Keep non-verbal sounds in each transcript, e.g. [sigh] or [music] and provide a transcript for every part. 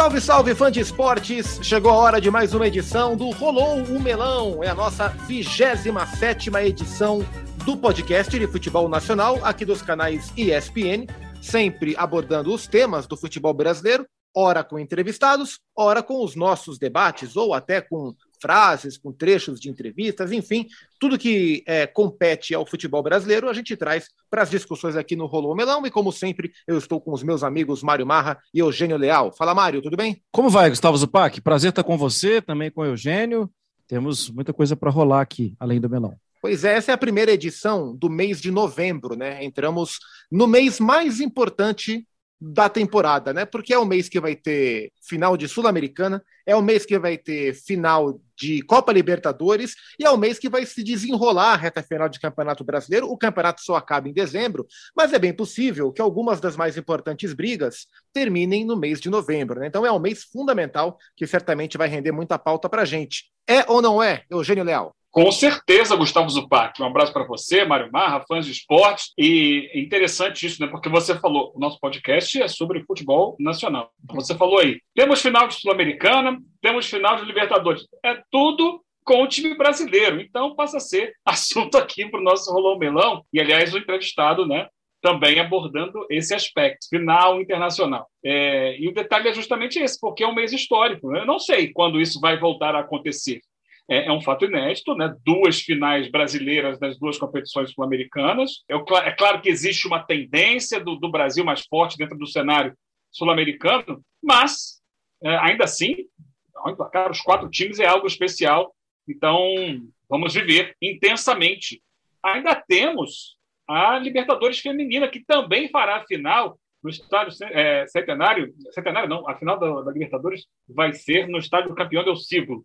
Salve, salve, fã de esportes! Chegou a hora de mais uma edição do Rolou o Melão. É a nossa 27 edição do podcast de futebol nacional, aqui dos canais ESPN, sempre abordando os temas do futebol brasileiro, ora com entrevistados, ora com os nossos debates, ou até com frases, com trechos de entrevistas, enfim, tudo que é, compete ao futebol brasileiro a gente traz para as discussões aqui no Rolô Melão. E como sempre, eu estou com os meus amigos Mário Marra e Eugênio Leal. Fala, Mário, tudo bem? Como vai, Gustavo Zupac? Prazer estar com você, também com o Eugênio. Temos muita coisa para rolar aqui, além do Melão. Pois é, essa é a primeira edição do mês de novembro, né? Entramos no mês mais importante da temporada, né? Porque é o mês que vai ter final de Sul-Americana, é o mês que vai ter final de Copa Libertadores e é o mês que vai se desenrolar a reta final de Campeonato Brasileiro. O campeonato só acaba em dezembro, mas é bem possível que algumas das mais importantes brigas terminem no mês de novembro. Né? Então é um mês fundamental que certamente vai render muita pauta para gente. É ou não é, Eugênio Leal? Com certeza, Gustavo Zupac. Um abraço para você, Mário Marra, fãs de esportes. E é interessante isso, né? Porque você falou, o nosso podcast é sobre futebol nacional. Você falou aí, temos final de Sul-Americana, temos final de Libertadores. É tudo com o time brasileiro. Então passa a ser [laughs] assunto aqui para o nosso Rolão Melão. E, aliás, o entrevistado, né? Também abordando esse aspecto, final internacional. É, e o detalhe é justamente esse, porque é um mês histórico. Eu não sei quando isso vai voltar a acontecer é, é um fato inédito, né? duas finais brasileiras nas duas competições sul-americanas. É, é, claro que existe uma tendência do, do Brasil mais forte dentro do cenário sul-americano, mas é, ainda assim, os quatro times é algo especial. Então, vamos viver intensamente. Ainda temos a Libertadores Feminina, que também fará a final no estádio é, centenário. Centenário não, a final da, da Libertadores vai ser no estádio Campeão del Siglo,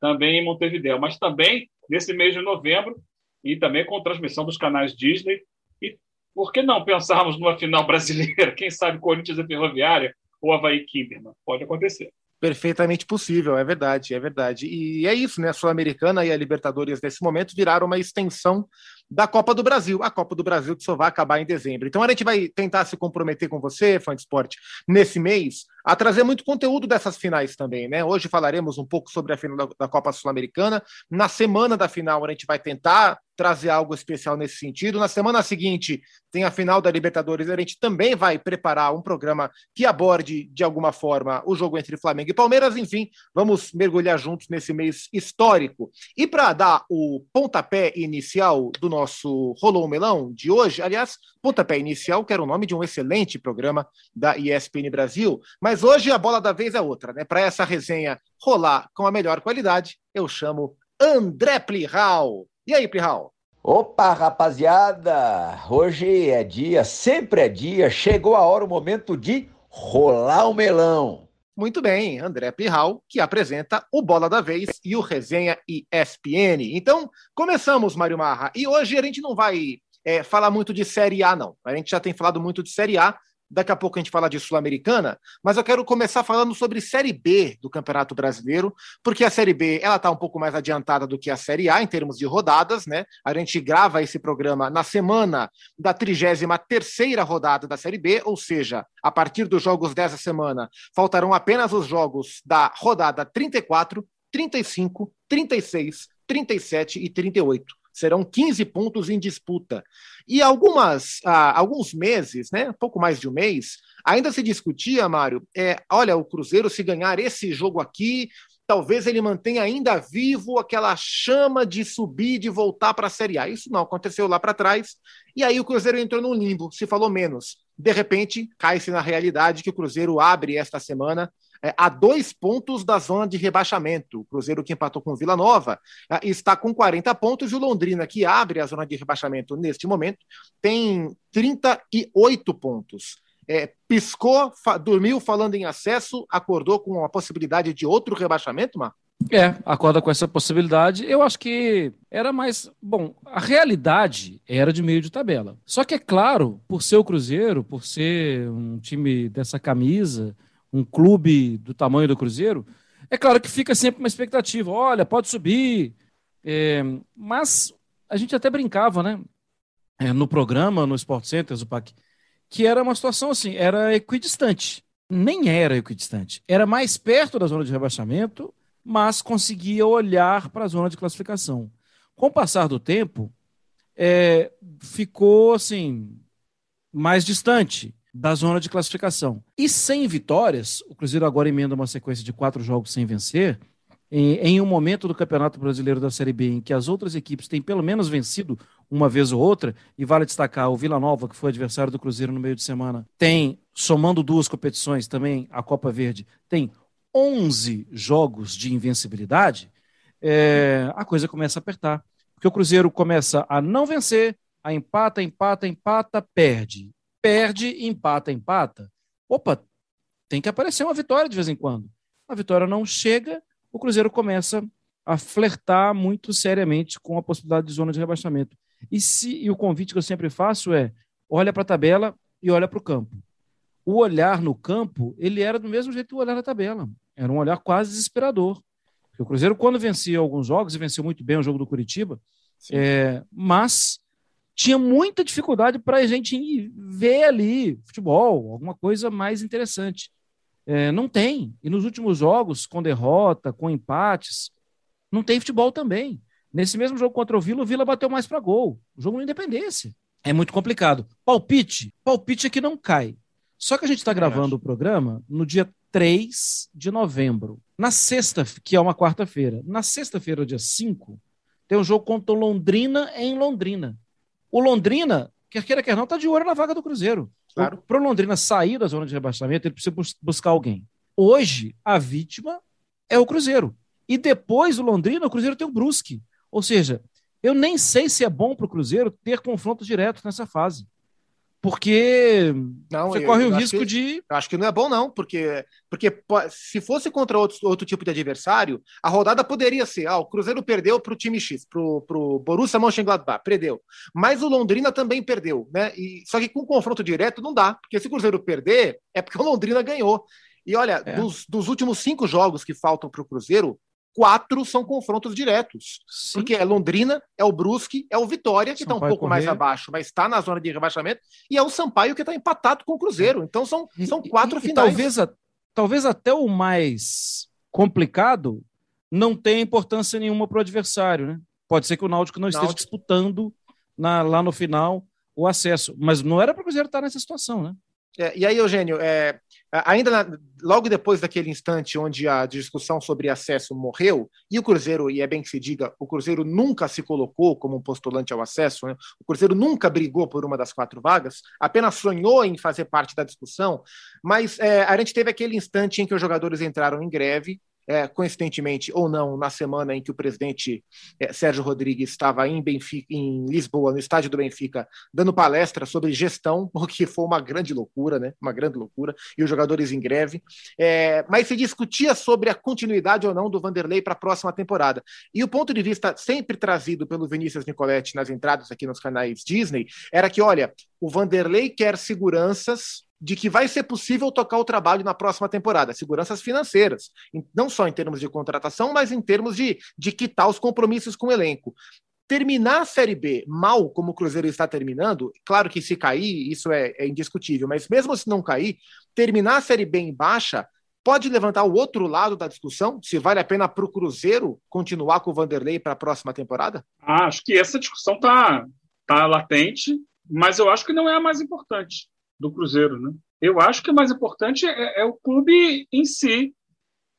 também em Montevideo, mas também nesse mês de novembro e também com transmissão dos canais Disney. E por que não pensarmos numa final [laughs] brasileira? Quem sabe Corinthians e Ferroviária ou Havaí Kinderman? Pode acontecer. Perfeitamente possível, é verdade, é verdade. E é isso, né? A Sul-Americana e a Libertadores nesse momento viraram uma extensão da Copa do Brasil, a Copa do Brasil que só vai acabar em dezembro. Então a gente vai tentar se comprometer com você, fã de esporte, nesse mês, a trazer muito conteúdo dessas finais também, né? Hoje falaremos um pouco sobre a final da Copa Sul-Americana. Na semana da final, a gente vai tentar trazer algo especial nesse sentido. Na semana seguinte, tem a final da Libertadores. A gente também vai preparar um programa que aborde, de alguma forma, o jogo entre Flamengo e Palmeiras. Enfim, vamos mergulhar juntos nesse mês histórico. E para dar o pontapé inicial do nosso Rolou Melão de hoje, aliás, pontapé inicial, que era o nome de um excelente programa da ESPN Brasil, mas hoje a bola da vez é outra, né? Para essa resenha rolar com a melhor qualidade, eu chamo André Plihal. E aí, Plihal? Opa, rapaziada! Hoje é dia, sempre é dia, chegou a hora, o momento de rolar o melão. Muito bem, André Pirral, que apresenta o Bola da Vez e o Resenha ESPN. Então, começamos, Mário Marra. E hoje a gente não vai é, falar muito de Série A, não. A gente já tem falado muito de Série A, Daqui a pouco a gente fala de Sul-Americana, mas eu quero começar falando sobre Série B do Campeonato Brasileiro, porque a Série B ela está um pouco mais adiantada do que a Série A em termos de rodadas, né? A gente grava esse programa na semana da 33 rodada da Série B, ou seja, a partir dos jogos dessa semana, faltarão apenas os jogos da rodada 34, 35, 36, 37 e 38 serão 15 pontos em disputa. E algumas, ah, alguns meses, né, pouco mais de um mês, ainda se discutia, Mário, é, olha, o Cruzeiro, se ganhar esse jogo aqui, talvez ele mantenha ainda vivo aquela chama de subir, de voltar para a Série A. Isso não aconteceu lá para trás. E aí o Cruzeiro entrou num limbo, se falou menos. De repente, cai-se na realidade que o Cruzeiro abre esta semana é, a dois pontos da zona de rebaixamento. O Cruzeiro, que empatou com o Vila Nova, é, está com 40 pontos e o Londrina, que abre a zona de rebaixamento neste momento, tem 38 pontos. É, piscou, fa dormiu falando em acesso, acordou com a possibilidade de outro rebaixamento, Marco? É, acorda com essa possibilidade. Eu acho que era mais. Bom, a realidade era de meio de tabela. Só que é claro, por ser o Cruzeiro, por ser um time dessa camisa, um clube do tamanho do Cruzeiro, é claro que fica sempre uma expectativa. Olha, pode subir. É, mas a gente até brincava, né? É, no programa, no Sport Center, Zupac, que era uma situação assim, era equidistante. nem era equidistante. Era mais perto da zona de rebaixamento, mas conseguia olhar para a zona de classificação. Com o passar do tempo, é, ficou assim mais distante da zona de classificação. E sem vitórias, o Cruzeiro agora emenda uma sequência de quatro jogos sem vencer. Em, em, um momento do Campeonato Brasileiro da Série B em que as outras equipes têm pelo menos vencido uma vez ou outra, e vale destacar o Vila Nova, que foi adversário do Cruzeiro no meio de semana, tem, somando duas competições também, a Copa Verde, tem 11 jogos de invencibilidade, é, a coisa começa a apertar. Porque o Cruzeiro começa a não vencer, a empata, empata, empata, perde. Perde, empata, empata. Opa, tem que aparecer uma vitória de vez em quando. A vitória não chega, o Cruzeiro começa a flertar muito seriamente com a possibilidade de zona de rebaixamento. E, se, e o convite que eu sempre faço é: olha para a tabela e olha para o campo. O olhar no campo, ele era do mesmo jeito que o olhar na tabela. Era um olhar quase desesperador. Porque o Cruzeiro, quando vencia alguns jogos, e venceu muito bem o jogo do Curitiba, é, mas tinha muita dificuldade para a gente ver ali futebol, alguma coisa mais interessante. É, não tem. E nos últimos jogos, com derrota, com empates, não tem futebol também. Nesse mesmo jogo contra o Vila, o Vila bateu mais para gol. O jogo no Independência. É muito complicado. Palpite. Palpite é que não cai. Só que a gente está gravando acho. o programa no dia 3 de novembro. Na sexta, que é uma quarta-feira. Na sexta-feira, dia 5, tem um jogo contra o Londrina em Londrina. O Londrina, quer queira, quer não, está de olho na vaga do Cruzeiro. Claro. Para o Londrina sair da zona de rebaixamento, ele precisa buscar alguém. Hoje, a vítima é o Cruzeiro. E depois do Londrina, o Cruzeiro tem o Brusque. Ou seja, eu nem sei se é bom para o Cruzeiro ter confrontos diretos nessa fase. Porque não, você eu, corre o risco que, de. Acho que não é bom, não, porque, porque se fosse contra outro, outro tipo de adversário, a rodada poderia ser: ah, o Cruzeiro perdeu para o time X, para o Borussia Mönchengladbach, perdeu. Mas o Londrina também perdeu, né? E, só que com confronto direto não dá, porque se o Cruzeiro perder, é porque o Londrina ganhou. E olha, é. dos, dos últimos cinco jogos que faltam para o Cruzeiro, quatro são confrontos diretos. Sim. Porque é Londrina, é o Brusque, é o Vitória, que está um pouco correr. mais abaixo, mas está na zona de rebaixamento, e é o Sampaio, que está empatado com o Cruzeiro. Então são, são quatro e, e, finais. E talvez, a, talvez até o mais complicado não tenha importância nenhuma para o adversário. Né? Pode ser que o Náutico não esteja Náutico. disputando na, lá no final o acesso. Mas não era para o Cruzeiro estar nessa situação, né? É, e aí, Eugênio, é, ainda na, logo depois daquele instante onde a discussão sobre acesso morreu, e o Cruzeiro, e é bem que se diga, o Cruzeiro nunca se colocou como um postulante ao acesso, né? o Cruzeiro nunca brigou por uma das quatro vagas, apenas sonhou em fazer parte da discussão, mas é, a gente teve aquele instante em que os jogadores entraram em greve, é, coincidentemente ou não, na semana em que o presidente é, Sérgio Rodrigues estava em, Benfica, em Lisboa, no estádio do Benfica, dando palestra sobre gestão, [laughs] o que foi uma grande loucura, né? Uma grande loucura, e os jogadores em greve. É, mas se discutia sobre a continuidade ou não do Vanderlei para a próxima temporada. E o ponto de vista sempre trazido pelo Vinícius Nicoletti nas entradas aqui nos canais Disney era que, olha, o Vanderlei quer seguranças de que vai ser possível tocar o trabalho na próxima temporada, seguranças financeiras, não só em termos de contratação, mas em termos de, de quitar os compromissos com o elenco. Terminar a Série B mal, como o Cruzeiro está terminando, claro que se cair, isso é, é indiscutível, mas mesmo se não cair, terminar a Série B em baixa pode levantar o outro lado da discussão, se vale a pena para o Cruzeiro continuar com o Vanderlei para a próxima temporada? Ah, acho que essa discussão está tá latente, mas eu acho que não é a mais importante do Cruzeiro. Né? Eu acho que o mais importante é, é o clube em si.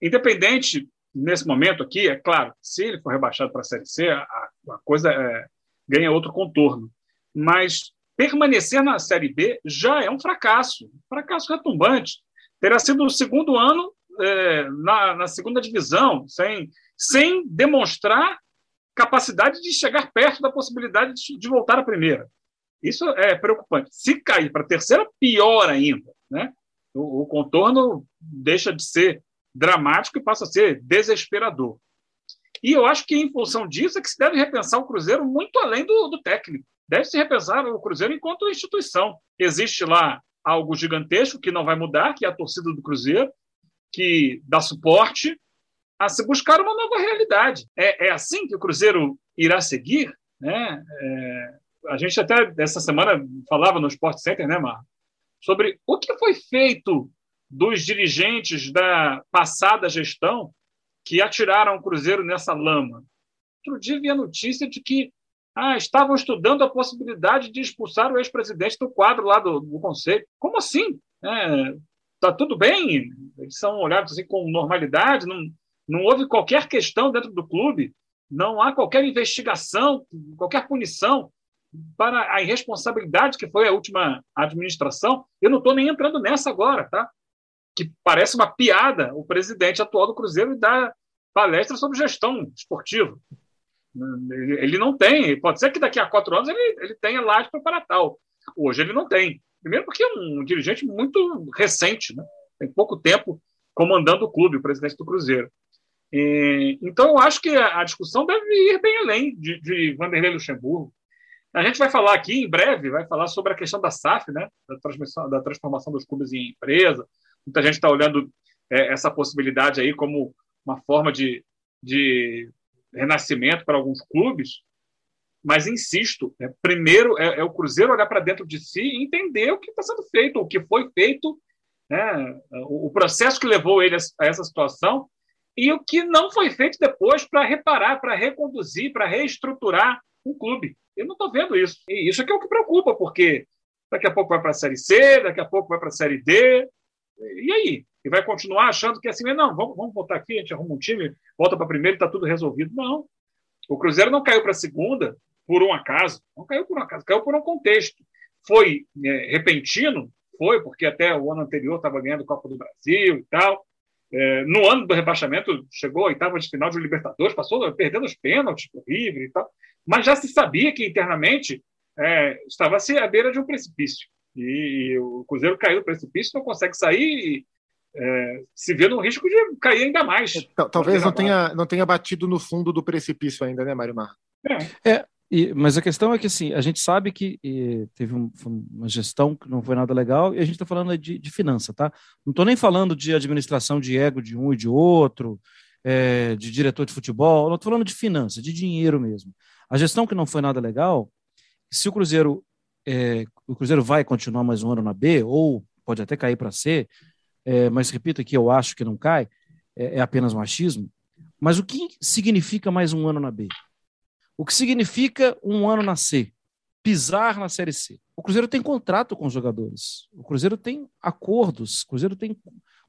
Independente, nesse momento aqui, é claro, se ele for rebaixado para a Série C, a, a coisa é, ganha outro contorno. Mas permanecer na Série B já é um fracasso, um fracasso retumbante. Terá sido o segundo ano é, na, na, segunda divisão, sem, sem demonstrar capacidade de chegar perto da possibilidade de, de voltar à primeira. Isso é preocupante. Se cair para a terceira, pior ainda. Né? O, o, contorno deixa de ser dramático e passa a ser desesperador. E eu acho que, em função disso, é que se deve repensar o Cruzeiro muito além do, do técnico. Deve-se repensar o Cruzeiro enquanto instituição. Existe lá algo gigantesco que não vai mudar, que é a torcida do Cruzeiro, que dá suporte a se buscar uma nova realidade. É, é assim que o Cruzeiro irá seguir? Né? É, a gente até essa semana falava no Sport Center, né, Mar? Sobre o que foi feito dos dirigentes da passada gestão que atiraram o Cruzeiro nessa lama. Outro dia vi a notícia de que ah, estavam estudando a possibilidade de expulsar o ex-presidente do quadro lá do, do Conselho. Como assim? É, tá tudo bem? Eles são olhados assim com normalidade? Não, não houve qualquer questão dentro do clube? Não há qualquer investigação, qualquer punição para a irresponsabilidade que foi a última administração? Eu não estou nem entrando nessa agora, tá? Que parece uma piada o presidente atual do Cruzeiro dar palestra sobre gestão esportiva. Ele não tem. Pode ser que daqui a quatro anos ele, ele tenha laje para tal. Hoje ele não tem. Primeiro porque é um dirigente muito recente, né? tem pouco tempo comandando o clube, o presidente do Cruzeiro. E, então, eu acho que a, a, discussão deve ir bem além de, de Vanderlei Luxemburgo. A gente vai falar aqui em breve, vai falar sobre a questão da SAF, né? da, transmissão, da transformação dos clubes em empresa. Muita gente está olhando é, essa possibilidade aí como uma forma de, de renascimento para alguns clubes, mas insisto, é, primeiro é, é, o Cruzeiro olhar para dentro de si e entender o que está sendo feito, o que foi feito, né, o, o, processo que levou ele a, a, essa situação e o que não foi feito depois para reparar, para reconduzir, para reestruturar o clube. Eu não estou vendo isso. E isso é que é o que preocupa, porque daqui a pouco vai para a Série C, daqui a pouco vai para a Série D. E aí? e vai continuar achando que assim, não, vamos, vamos voltar aqui, a gente arruma um time, volta para primeiro e está tudo resolvido. Não. O Cruzeiro não caiu para a segunda por um acaso, não caiu por um acaso, caiu por um contexto. Foi é, repentino? Foi, porque até o ano anterior estava ganhando Copa do Brasil e tal. É, no ano do rebaixamento, chegou a oitava de final de Libertadores, passou perdendo os pênaltis por River e tal, mas já se sabia que internamente é, estava-se à beira de um precipício. E, e o Cruzeiro caiu do precipício, não consegue sair é, se vê no risco de cair ainda mais. Talvez não tenha, não tenha batido no fundo do precipício ainda, né, Mário Mar? É. é e, mas a questão é que assim, a gente sabe que teve um, uma gestão que não foi nada legal e a gente está falando de, de finança, tá? Não estou nem falando de administração de ego de um e de outro, é, de diretor de futebol, não estou falando de finança, de dinheiro mesmo. A gestão que não foi nada legal, se o Cruzeiro é, o Cruzeiro vai continuar mais um ano na B ou pode até cair para C, é, mas repito aqui, eu acho que não cai, é, é apenas machismo. Mas o que significa mais um ano na B? O que significa um ano na C? Pisar na Série C. O Cruzeiro tem contrato com os jogadores. O Cruzeiro tem acordos. O Cruzeiro tem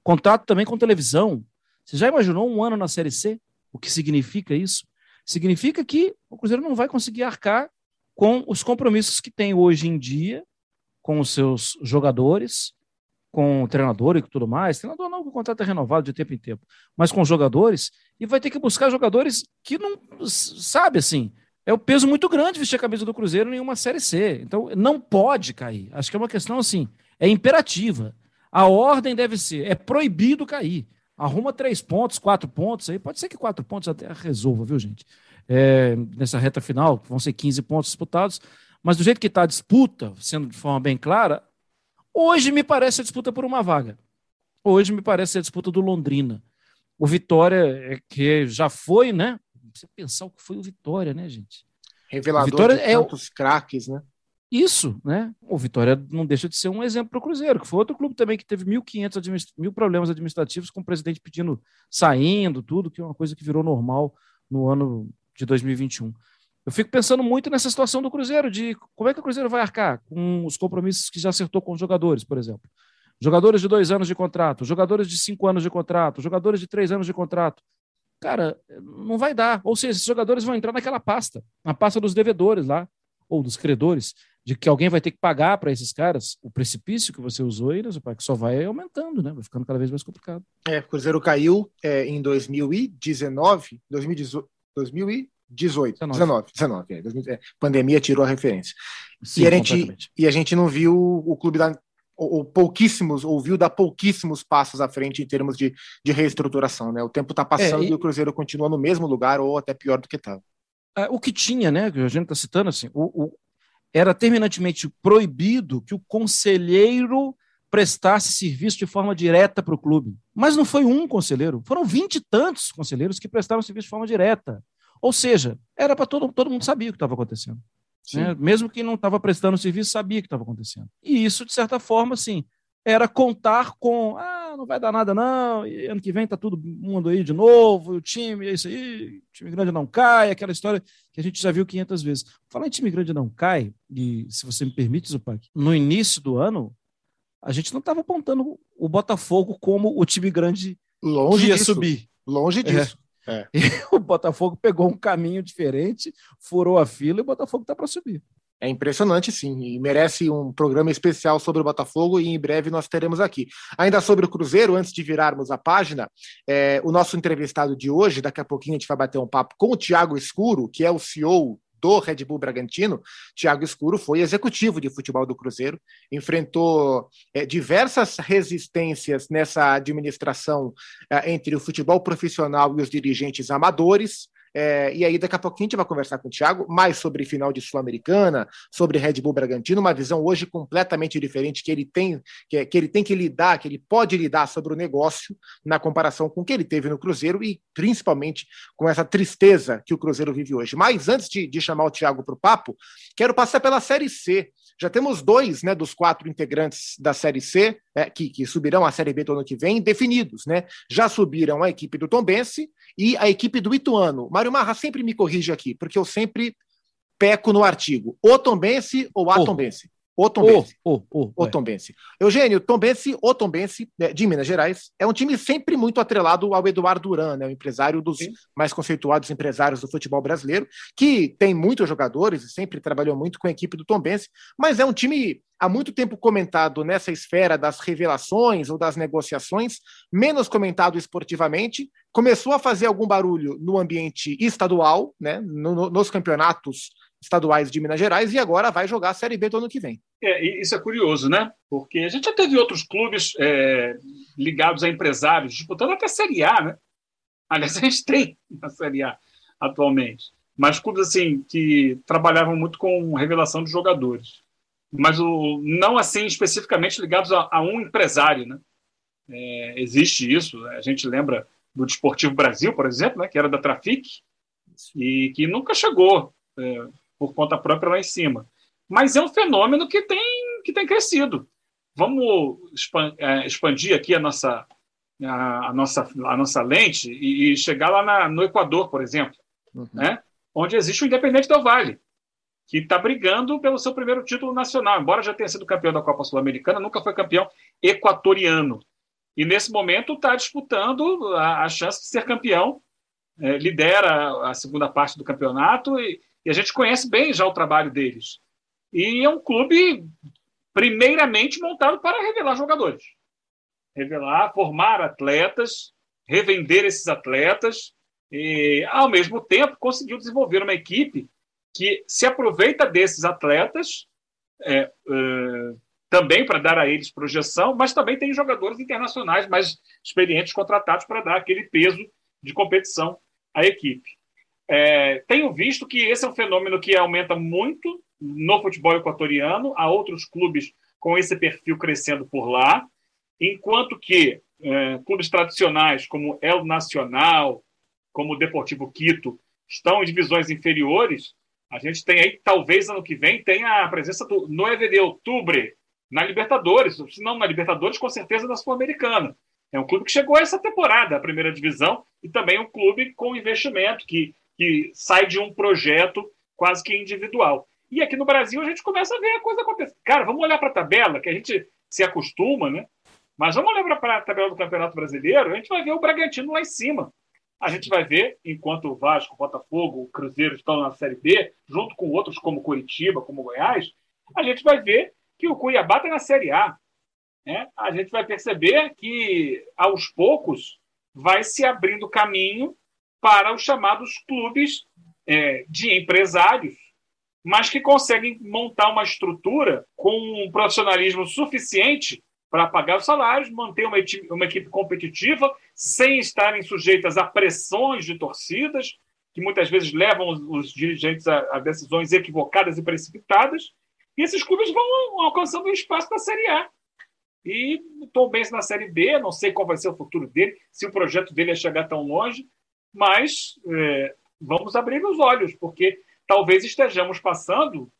contrato também com televisão. Você já imaginou um ano na Série C? O que significa isso? Significa que o Cruzeiro não vai conseguir arcar com os compromissos que tem hoje em dia com os seus jogadores, com o treinador e tudo mais. Treinador não, o contrato é renovado de tempo em tempo, mas com jogadores, e vai ter que buscar jogadores que não, sabe assim, é o peso muito grande vestir a camisa do Cruzeiro em uma Série C. Então, não pode cair. Acho que é uma questão assim, é imperativa. A ordem deve ser, é proibido cair. Arruma três pontos, quatro pontos aí. Pode ser que quatro pontos até resolva, viu, gente? É, nessa reta final, vão ser 15 pontos disputados. Mas do jeito que está a disputa, sendo de forma bem clara, Hoje me parece a disputa por uma vaga. Hoje me parece a disputa do Londrina. O Vitória, é que já foi, né? Você pensar o que foi o Vitória, né, gente? Revelador Vitória de é tantos craques, né? Isso, né? O Vitória não deixa de ser um exemplo para o Cruzeiro, que foi outro clube também que teve 1.500 administ... mil problemas administrativos, com o presidente pedindo, saindo, tudo, que é uma coisa que virou normal no ano de 2021. Eu fico pensando muito nessa situação do Cruzeiro, de como é que o Cruzeiro vai arcar com os compromissos que já acertou com os jogadores, por exemplo. Jogadores de dois anos de contrato, jogadores de cinco anos de contrato, jogadores de três anos de contrato. Cara, não vai dar. Ou seja, esses jogadores vão entrar naquela pasta, na pasta dos devedores lá, ou dos credores, de que alguém vai ter que pagar para esses caras o precipício que você usou e que só vai aumentando, né? Vai ficando cada vez mais complicado. É, o Cruzeiro caiu é, em 2019, 2018, 2000 18, 19, 19, 19 é, pandemia tirou a referência. Sim, e, a gente, e a gente não viu o clube dar, ou, ou, pouquíssimos, ouviu dar pouquíssimos passos à frente em termos de, de reestruturação, né? O tempo está passando é, e... e... o Cruzeiro continua no mesmo lugar ou até pior do que estava. É, o que tinha, né, que a gente está citando assim, o, o, era terminantemente proibido que o conselheiro prestasse serviço de forma direta para o clube. Mas não foi um conselheiro, foram vinte e tantos conselheiros que prestavam serviço de forma direta. Ou seja, era para todo, todo mundo sabia o que estava acontecendo. Né? Mesmo quem não estava prestando serviço sabia o que estava acontecendo. E isso, de certa forma, assim, era contar com. Ah, não vai dar nada não, e ano que vem tá todo mundo aí de novo, o time, é isso aí, time grande não cai, aquela história que a gente já viu 500 vezes. Falar em time grande não cai, e se você me permite, Zupac, no início do ano, a gente não estava apontando o Botafogo como o time grande Longe que ia disso. subir. Longe disso. É. [laughs] E o Botafogo pegou um caminho diferente, furou a fila e o Botafogo está para subir. É impressionante, sim, e merece um programa especial sobre o Botafogo e em breve nós teremos aqui. Ainda sobre o Cruzeiro, antes de virarmos a página, é, o nosso entrevistado de hoje, daqui a pouquinho a gente vai bater um papo com o Thiago Escuro, que é o CEO do Red Bull Bragantino. Thiago Escuro foi executivo de futebol do Cruzeiro, enfrentou é, diversas resistências nessa administração é, entre o futebol profissional e os dirigentes amadores. É, e aí, daqui a pouquinho, a gente vai conversar com o Thiago mais sobre final de Sul-Americana, sobre Red Bull Bragantino, uma visão hoje completamente diferente que ele tem que, que, ele tem que lidar, que ele pode lidar sobre o negócio na comparação com o que ele teve no Cruzeiro e principalmente com essa tristeza que o Cruzeiro vive hoje. Mas antes de, de chamar o Thiago para o papo, quero passar pela Série C. Já temos dois né, dos quatro integrantes da Série C, é, que, que, subirão à Série B do ano que vem, definidos. Né? Já subiram a equipe do Tombense e a equipe do Ituano. Mário Marra sempre me corrige aqui, porque eu sempre peco no artigo. O Tombense ou a oh. Tombense? O Tombense. O, o, o, o Tombense. Eugênio, Tombense, o Tombense, né, de Minas Gerais, é um time sempre muito atrelado ao Eduardo Duran, né, o empresário dos Sim. mais conceituados empresários do futebol brasileiro, que tem muitos jogadores e sempre trabalhou muito com a equipe do Tombense, mas é um time há muito tempo comentado nessa esfera das revelações ou das negociações, menos comentado esportivamente, começou a fazer algum barulho no ambiente estadual, né, no, nos campeonatos estaduais de Minas Gerais e agora vai jogar a Série B do ano que vem. É, isso é curioso, né? Porque a gente já teve outros clubes é, ligados a empresários disputando até a Série A, né? Aliás, a gente tem a Série A atualmente. Mas clubes assim que trabalhavam muito com revelação de jogadores. Mas o, não assim especificamente ligados a, a um empresário, né? É, existe isso. A gente lembra do Desportivo Brasil, por exemplo, né, que era da Trafic, e que nunca chegou. É, por conta própria lá em cima. Mas é um fenômeno que tem, que tem crescido. Vamos é, expandir aqui a nossa, a, nossa, a nossa lente e, chegar lá na, no Equador, por exemplo, uhum. né? onde existe o Independente Del Vale, que está brigando pelo seu primeiro título nacional. Embora já tenha sido campeão da Copa Sul-Americana, nunca foi campeão equatoriano. E nesse momento está disputando a, a, chance de ser campeão, é, lidera a segunda parte do campeonato e, e a gente conhece bem já o trabalho deles. E é um clube, primeiramente, montado para revelar jogadores. Revelar, formar atletas, revender esses atletas, e, ao mesmo tempo, conseguiu desenvolver uma equipe que se aproveita desses atletas, é, é, também para dar a eles projeção, mas também tem jogadores internacionais mais experientes contratados para dar aquele peso de competição à equipe. É, tenho visto que esse é um fenômeno que aumenta muito no futebol equatoriano, há outros clubes com esse perfil crescendo por lá, enquanto que é, clubes tradicionais como El Nacional, como o Deportivo Quito, estão em divisões inferiores, a gente tem aí, talvez ano que vem, tenha a presença do 9 de outubro na Libertadores, se não na Libertadores, com certeza na Sul-Americana. É um clube que chegou essa temporada, a primeira divisão, e também um clube com investimento, que que sai de um projeto quase que individual. E aqui no Brasil a gente começa a ver a coisa acontecer. Cara, vamos olhar para a tabela, que a gente se acostuma, né? Mas vamos olhar para a tabela do Campeonato Brasileiro, a gente vai ver o Bragantino lá em cima. A gente vai ver, enquanto o Vasco, o Botafogo, o Cruzeiro estão na Série B, junto com outros como Curitiba, como Goiás, a gente vai ver que o Cuiabá está na Série A. Né? A gente vai perceber que, aos poucos, vai se abrindo caminho para os chamados clubes é, de empresários, mas que conseguem montar uma estrutura com um profissionalismo suficiente para pagar os salários, manter uma equipe, uma equipe competitiva, sem estarem sujeitas a pressões de torcidas, que muitas vezes levam os, os dirigentes a, a, decisões equivocadas e precipitadas, e esses clubes vão alcançando um espaço na Série A. E o Tom Benz na Série B, não sei qual vai ser o futuro dele, se o projeto dele é chegar tão longe, mas é, vamos abrir os olhos, porque talvez estejamos passando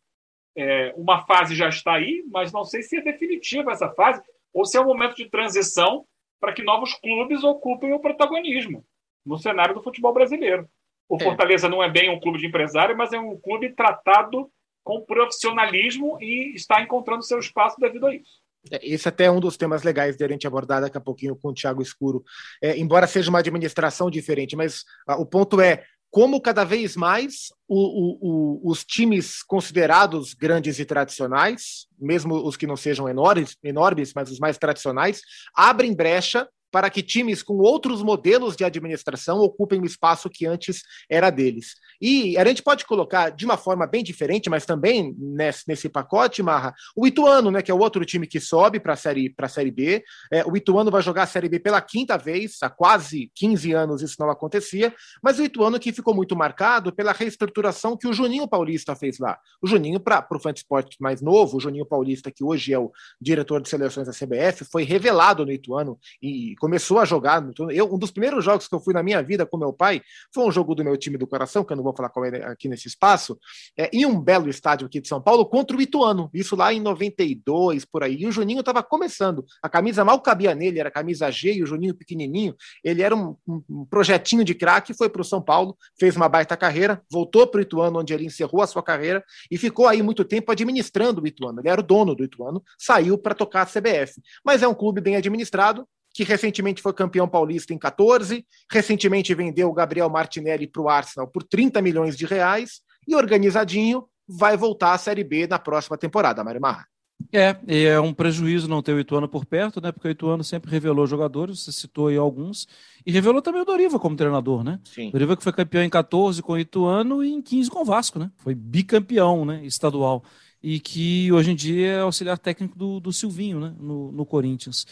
é, uma fase já está aí, mas não sei se é definitiva essa fase ou se é um momento de transição para que novos clubes ocupem o protagonismo no cenário do futebol brasileiro. O é. Fortaleza não é bem um clube de empresário, mas é um clube tratado com profissionalismo e está encontrando seu espaço devido a isso. É, esse até é um dos temas legais de a gente abordar daqui a pouquinho com o Tiago Escuro. É, embora seja uma administração diferente, mas ah, o ponto é como cada vez mais o, o, o, os times considerados grandes e tradicionais, mesmo os que não sejam enormes, enormes, mas os mais tradicionais, abrem brecha para que times com outros modelos de administração ocupem o espaço que antes era deles. E a gente pode colocar de uma forma bem diferente, mas também nesse, nesse pacote, Marra, o Ituano, né, que é o outro time que sobe para a série, a série B. É, o Ituano vai jogar a Série B pela quinta vez, há quase 15 anos isso não acontecia, mas o Ituano que ficou muito marcado pela reestruturação que o Juninho Paulista fez lá. O Juninho, para o fã de esporte mais novo, o Juninho Paulista, que hoje é o diretor de seleções da CBF, foi revelado no Ituano e começou a jogar. Eu, um dos primeiros jogos que eu fui na minha vida com meu pai foi um jogo do meu time do coração, que eu não vou falar qual é aqui nesse espaço, é, em um belo estádio aqui de São Paulo contra o Ituano. Isso lá em 92, por aí. E o Juninho estava começando. A camisa mal cabia nele, era camisa G e o Juninho pequenininho. Ele era um, um projetinho de craque, foi para o São Paulo, fez uma baita carreira, voltou para o Ituano, onde ele encerrou a sua carreira e ficou aí muito tempo administrando o Ituano. Ele era o dono do Ituano, saiu para tocar a CBF. Mas é um clube bem administrado, que recentemente foi campeão paulista em 14, recentemente vendeu o Gabriel Martinelli para o Arsenal por 30 milhões de reais e organizadinho vai voltar à Série B na próxima temporada, Mário Marra. É, e é um prejuízo não ter o Ituano por perto, né? Porque o Ituano sempre revelou jogadores, você citou aí alguns, e revelou também o Doriva como treinador, né? Sim. Doriva que foi campeão em 14 com o Ituano e em 15 com o Vasco, né? Foi bicampeão, né? Estadual. E que hoje em dia é auxiliar técnico do, do Silvinho, né? No, no Corinthians.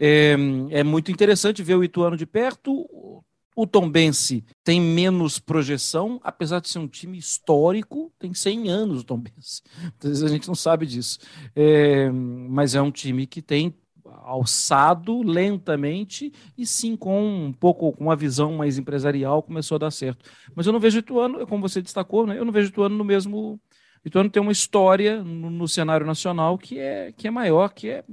É, é muito interessante ver o Ituano de perto. O Tombense tem menos projeção, apesar de ser um time histórico, tem 100 anos o Tombense. [laughs] Então, a gente não sabe disso. É, mas é um time que tem alçado lentamente e sim com um pouco com uma visão mais empresarial começou a dar certo. Mas eu não vejo Ituano, como você destacou, né? Eu não vejo Ituano no mesmo Ituano tem uma história no, no cenário nacional que é que é maior, que é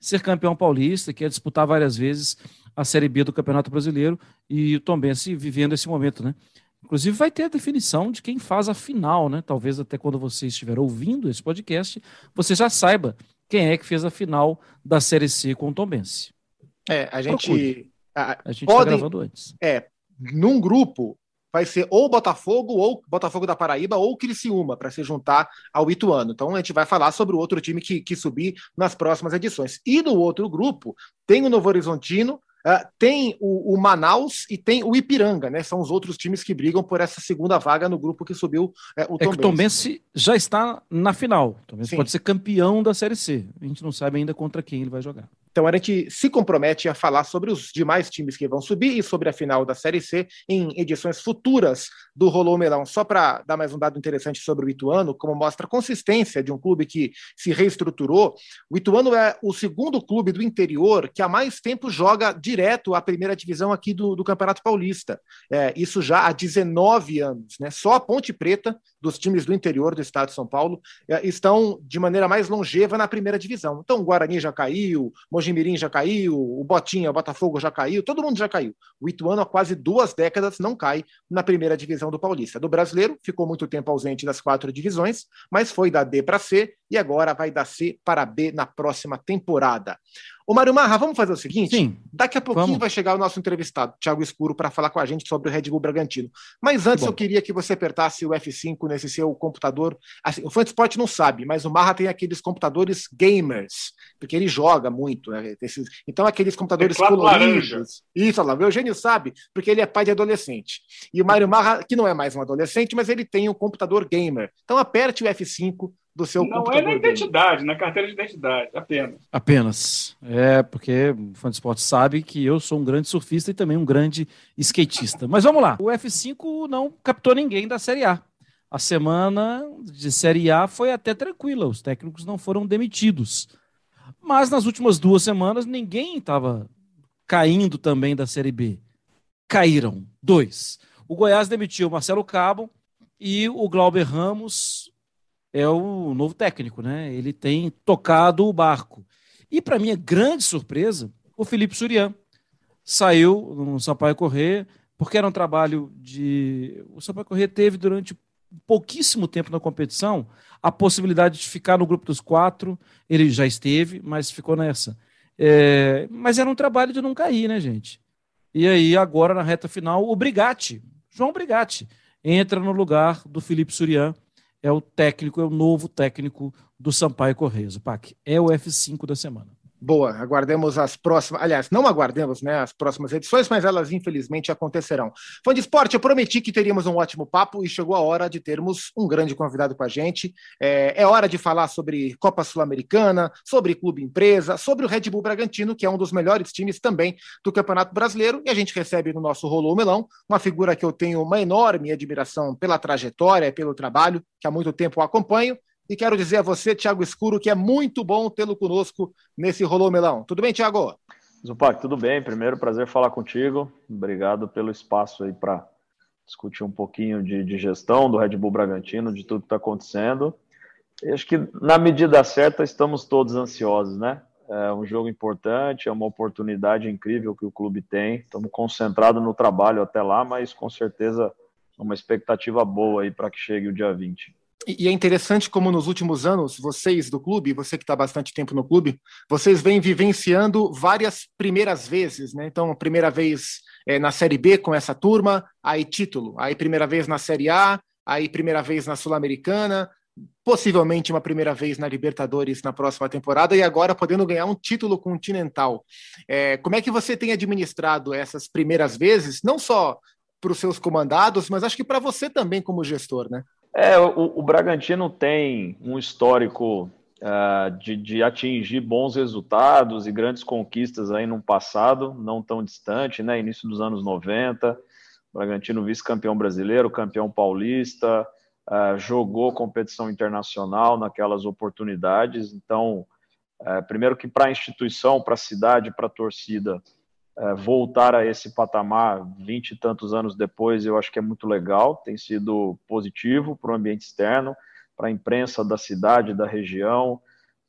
ser campeão paulista, que é disputar várias vezes a Série B do Campeonato Brasileiro e o Tombense vivendo esse momento, né? Inclusive vai ter a definição de quem faz a final, né? Talvez até quando você estiver ouvindo esse podcast, você já saiba quem é que fez a final da Série C com o Tombense. É, a gente a, a gente tá pode, tá gravando antes. É, num grupo vai ser ou Botafogo, ou Botafogo da Paraíba, ou Criciúma, para se juntar ao Ituano. Então a gente vai falar sobre o outro time que, que subir nas próximas edições. E no outro grupo, tem o Novo Horizontino, Uh, tem o, o, Manaus e tem o Ipiranga, né? São os outros times que brigam por essa segunda vaga no grupo que subiu uh, o Tom é que o Tombense já está na final. O Tombense pode ser campeão da Série C. A gente não sabe ainda contra quem ele vai jogar. Então a gente se compromete a falar sobre os demais times que vão subir e sobre a final da Série C em edições futuras do Rolou Melão. Só para dar mais um dado interessante sobre o Ituano, como mostra a consistência de um clube que se reestruturou, o Ituano é o segundo clube do interior que há mais tempo joga direto a primeira divisão aqui do, do Campeonato Paulista. É, isso já há 19 anos. Né? Só a Ponte Preta, dos times do interior do estado de São Paulo, é, estão de maneira mais longeva na primeira divisão. Então o Guarani já caiu, Mojimirim já caiu, o Botinha, o Botafogo já caiu, todo mundo já caiu. O Ituano há quase duas décadas não cai na primeira divisão do Paulista. Do brasileiro, ficou muito tempo ausente das quatro divisões, mas foi da D para C e agora vai da C para B na próxima temporada. Ô, Mário Marra, vamos fazer o seguinte? Sim. Daqui a pouquinho vamos. vai chegar o nosso entrevistado, Thiago Escuro, para falar com a gente sobre o Red Bull Bragantino. Mas antes eu queria que você apertasse o F5 nesse seu computador. Assim, o Fantasport não sabe, mas o Marra tem aqueles computadores gamers, porque ele joga muito. Né? Esses, então, aqueles computadores coloridos. Isso, lá, o Eugênio sabe, porque ele é pai de adolescente. E o Mário Marra, que não é mais um adolescente, mas ele tem um computador gamer. Então, aperte o F5 do seu Não é na identidade, na carteira de identidade, apenas. Apenas. É, porque o fã de esporte sabe que eu sou um grande surfista e também um grande skatista. Mas vamos lá. O F5 não captou ninguém da Série A. A semana de Série A foi até tranquila, os técnicos não foram demitidos. Mas nas últimas duas semanas ninguém estava caindo também da Série B. Caíram dois. O Goiás demitiu o Marcelo Cabo e o Glauber Ramos é o novo técnico, né? Ele tem tocado o barco. E para minha grande surpresa, o Felipe Surian, saiu no Sampaio Correr, porque era um trabalho de. O Sampaio Correr teve durante pouquíssimo tempo na competição a possibilidade de ficar no grupo dos quatro. Ele já esteve, mas ficou nessa. É... Mas era um trabalho de não cair, né, gente? E aí, agora, na reta final, o Brigatti, João Brigatti, entra no lugar do Felipe Surian. É o técnico, é o novo técnico do Sampaio Correia. Pac, é o F5 da semana. Boa, aguardemos as próximas. Aliás, não aguardemos né, as próximas edições, mas elas infelizmente acontecerão. Fã de esporte, eu prometi que teríamos um ótimo papo e chegou a hora de termos um grande convidado com a gente. É, é hora de falar sobre Copa Sul-Americana, sobre Clube Empresa, sobre o Red Bull Bragantino, que é um dos melhores times também do Campeonato Brasileiro. E a gente recebe no nosso Rolô Melão uma figura que eu tenho uma enorme admiração pela trajetória, pelo trabalho, que há muito tempo acompanho e quero dizer a você, Tiago Escuro, que é muito bom tê-lo conosco nesse Rolô Melão. Tudo bem, Tiago? Zupac, tudo bem. Primeiro, prazer falar contigo. Obrigado pelo espaço aí para discutir um pouquinho de, de, gestão do Red Bull Bragantino, de tudo que está acontecendo. Acho que, na medida certa, estamos todos ansiosos, né? É um jogo importante, é uma oportunidade incrível que o clube tem. Estamos concentrados no trabalho até lá, mas com certeza uma expectativa boa aí para que chegue o dia 20. E é interessante como nos últimos anos, vocês do clube, você que está bastante tempo no clube, vocês vêm vivenciando várias primeiras vezes, né? Então, primeira vez é, na Série B com essa turma, aí título, aí primeira vez na Série A, aí primeira vez na Sul-Americana, possivelmente uma primeira vez na Libertadores na próxima temporada e agora podendo ganhar um título continental. É, como é que você tem administrado essas primeiras vezes, não só para os seus comandados, mas acho que para você também como gestor, né? É, o, o Bragantino tem um histórico uh, de, de, atingir bons resultados e grandes conquistas aí no passado, não tão distante, né? Início dos anos 90. Bragantino vice-campeão brasileiro, campeão paulista, uh, jogou competição internacional naquelas oportunidades. Então, uh, primeiro que para a instituição, para a cidade, para a torcida, voltar a esse patamar vinte e tantos anos depois, eu acho que é muito legal, tem sido positivo para o ambiente externo, para a imprensa da cidade, da região,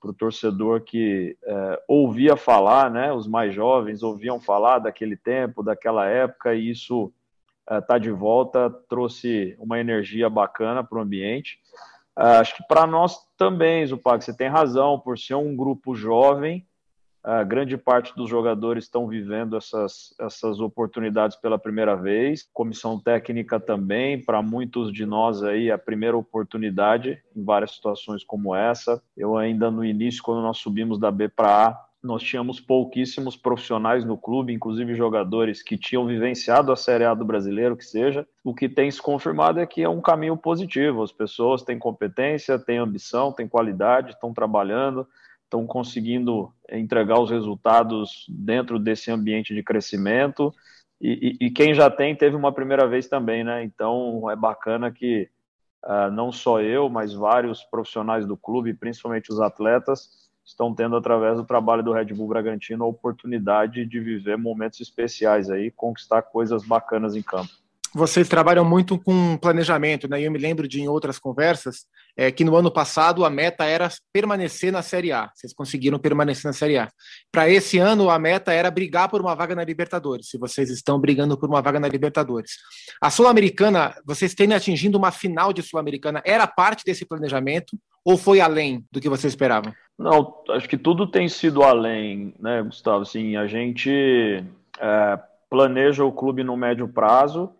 para o torcedor que é, ouvia falar, né, os mais jovens ouviam falar daquele tempo, daquela época, e isso está é, de volta, trouxe uma energia bacana para o ambiente. É, acho que para nós também, Zupac, você tem razão, por ser um grupo jovem, a grande parte dos jogadores estão vivendo essas, essas oportunidades pela primeira vez. Comissão técnica também, para muitos de nós aí, a primeira oportunidade em várias situações como essa. Eu ainda no início, quando nós subimos da B para A, nós tínhamos pouquíssimos profissionais no clube, inclusive jogadores que tinham vivenciado a Série A do brasileiro, que seja. O que tem se confirmado é que é um caminho positivo. As pessoas têm competência, têm ambição, têm qualidade, estão trabalhando, estão conseguindo entregar os resultados dentro desse ambiente de crescimento. E, e, e, quem já tem teve uma primeira vez também, né? Então é bacana que uh, não só eu, mas vários profissionais do clube, principalmente os atletas, estão tendo através do trabalho do Red Bull Bragantino a oportunidade de viver momentos especiais aí, conquistar coisas bacanas em campo vocês trabalham muito com planejamento, né? Eu me lembro de em outras conversas é, que no ano passado a meta era permanecer na Série A. Vocês conseguiram permanecer na Série A. Para esse ano a meta era brigar por uma vaga na Libertadores. Se vocês estão brigando por uma vaga na Libertadores, a Sul-Americana, vocês têm atingindo uma final de Sul-Americana, era parte desse planejamento ou foi além do que vocês esperavam? Não, acho que tudo tem sido além, né, Gustavo? Assim, a gente é, planeja o clube no médio prazo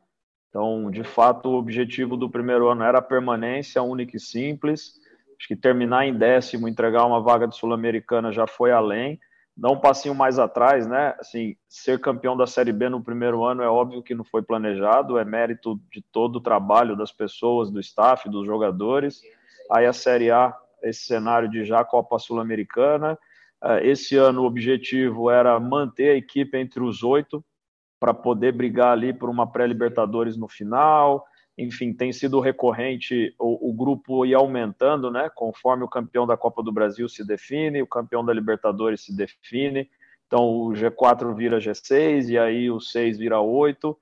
então, de fato, o objetivo do primeiro ano era a permanência única e simples. Acho que terminar em décimo, entregar uma vaga de Sul-Americana já foi além. Dá um passinho mais atrás, né? Assim, ser campeão da Série B no primeiro ano é óbvio que não foi planejado, é mérito de todo o trabalho das pessoas, do staff, dos jogadores. Aí a Série A, esse cenário de já Copa Sul-Americana. Eh, esse ano o objetivo era manter a equipe entre os oito, para poder brigar ali por uma pré-Libertadores no final. Enfim, tem sido recorrente o, o, grupo ir aumentando, né? Conforme o campeão da Copa do Brasil se define, o campeão da Libertadores se define. Então o G4 vira G6 e aí o 6 vira 8.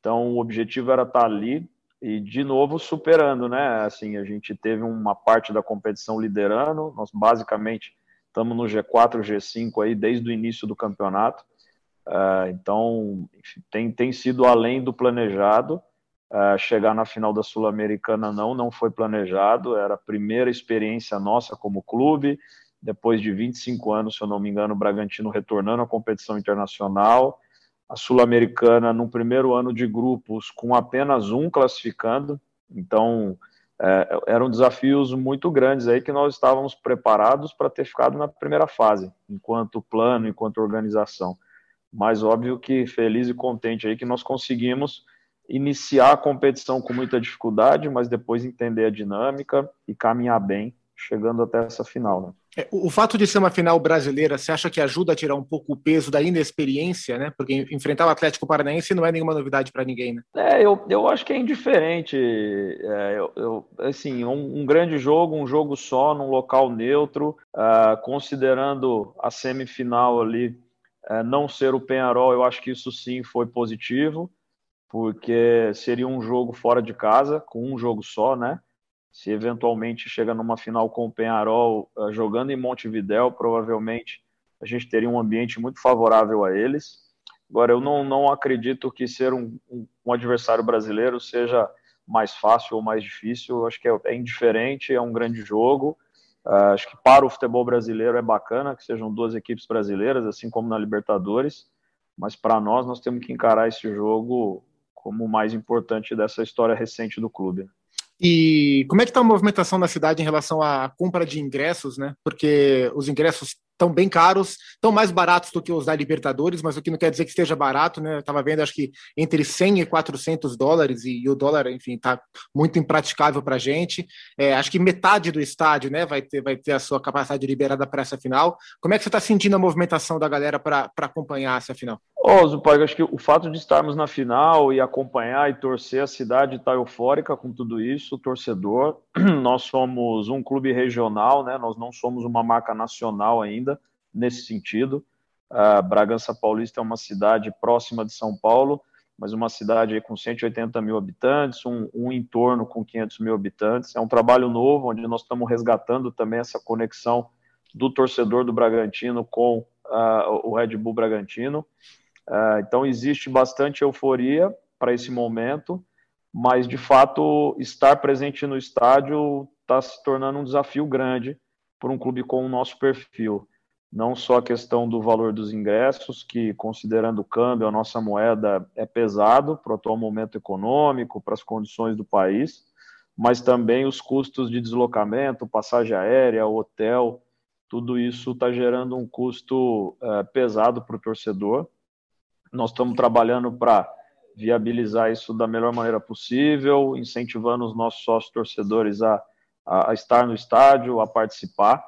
Então o objetivo era estar tá ali e de novo superando, né? Assim, a gente teve uma parte da competição liderando, nós basicamente estamos no G4, G5 aí desde o início do campeonato. Uh, então, tem, tem sido além do planejado. Uh, chegar na final da Sul-Americana não, não foi planejado, era a primeira experiência nossa como clube, depois de 25 anos, se eu não me engano, o Bragantino retornando à competição internacional, a Sul-Americana no primeiro ano de grupos com apenas um classificando, então é, eram desafios muito grandes aí que nós estávamos preparados para ter ficado na primeira fase, enquanto plano, enquanto organização. Mas óbvio que feliz e contente aí que nós conseguimos iniciar a competição com muita dificuldade, mas depois entender a dinâmica e caminhar bem, chegando até essa final. Né? É, o fato de ser uma final brasileira, você acha que ajuda a tirar um pouco o peso da inexperiência, né? Porque enfrentar o Atlético Paranaense não é nenhuma novidade para ninguém, né? É, eu, eu acho que é indiferente. É, eu, eu, assim, um, um, grande jogo, um jogo só, num local neutro, uh, considerando a semifinal ali uh, não ser o Penharol, eu acho que isso sim foi positivo, porque seria um jogo fora de casa, com um jogo só, né? Se eventualmente chega numa final com o Penharol uh, jogando em Montevidéu, provavelmente a gente teria um ambiente muito favorável a eles. Agora, eu não, não acredito que ser um, um, um adversário brasileiro seja mais fácil ou mais difícil. Eu acho que é, é indiferente, é um grande jogo. Uh, acho que para o futebol brasileiro é bacana que sejam duas equipes brasileiras, assim como na Libertadores. Mas para nós, nós temos que encarar esse jogo como o mais importante dessa história recente do clube. E como é que está a movimentação na cidade em relação à compra de ingressos, né? Porque os ingressos estão bem caros, estão mais baratos do que os da Libertadores, mas o que não quer dizer que esteja barato, né? Eu estava vendo, acho que entre 100 e 400 dólares, e, e o dólar, enfim, está muito impraticável para a gente. É, acho que metade do estádio, né, vai ter, vai ter a sua capacidade liberada para essa final. Como é que você está sentindo a movimentação da galera para acompanhar essa final? Ô, Zupai, acho que o fato de estarmos na final e acompanhar e torcer, a cidade está eufórica com tudo isso, o torcedor. [clears throat] Nós somos um clube regional, né? Nós não somos uma marca nacional ainda nesse sentido. Uh, Bragança Paulista é uma cidade próxima de São Paulo, mas uma cidade com 180 mil habitantes, um, um entorno com 500 mil habitantes. É um trabalho novo, onde nós estamos resgatando também essa conexão do torcedor do Bragantino com uh, o Red Bull Bragantino. Uh, então, existe bastante euforia para esse momento, mas de fato, estar presente no estádio está se tornando um desafio grande para um clube com o nosso perfil. Não só a questão do valor dos ingressos, que considerando o câmbio, a nossa moeda é pesado para o atual momento econômico, para as condições do país, mas também os custos de deslocamento, passagem aérea, hotel, tudo isso está gerando um custo uh, pesado para o torcedor nós estamos trabalhando para viabilizar isso da melhor maneira possível, incentivando os nossos sócios torcedores a, a, estar no estádio, a participar,